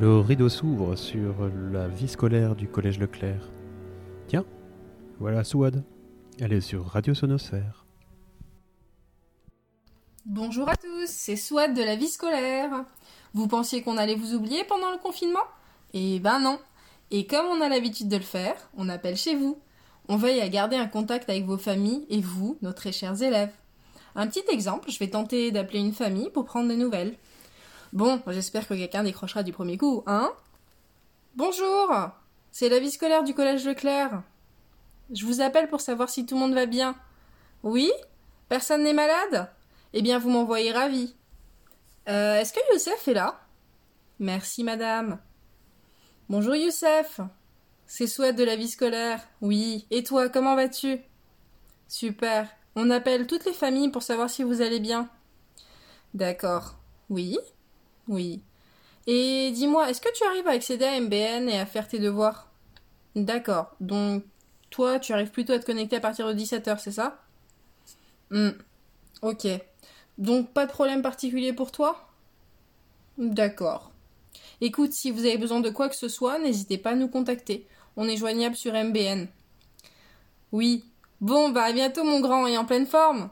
Le rideau s'ouvre sur la vie scolaire du collège Leclerc. Tiens, voilà Souad. Elle est sur Radio Sonosphère. Bonjour à tous, c'est Souad de la vie scolaire. Vous pensiez qu'on allait vous oublier pendant le confinement? Eh ben non. Et comme on a l'habitude de le faire, on appelle chez vous. On veille à garder un contact avec vos familles et vous, nos très chers élèves. Un petit exemple, je vais tenter d'appeler une famille pour prendre des nouvelles. Bon, j'espère que quelqu'un décrochera du premier coup, hein? Bonjour C'est la vie scolaire du collège Leclerc. Je vous appelle pour savoir si tout le monde va bien. Oui? Personne n'est malade? Eh bien, vous m'envoyez ravi. Euh, est-ce que Youssef est là? Merci, madame. Bonjour, Youssef. C'est Souhaite de la vie scolaire. Oui. Et toi, comment vas-tu? Super. On appelle toutes les familles pour savoir si vous allez bien. D'accord. Oui? Oui. Et dis-moi, est-ce que tu arrives à accéder à MBN et à faire tes devoirs? D'accord. Donc, toi, tu arrives plutôt à te connecter à partir de 17h, c'est ça? Hmm. Ok. Donc, pas de problème particulier pour toi? D'accord. Écoute, si vous avez besoin de quoi que ce soit, n'hésitez pas à nous contacter. On est joignable sur MBN. Oui. Bon, bah à bientôt mon grand et en pleine forme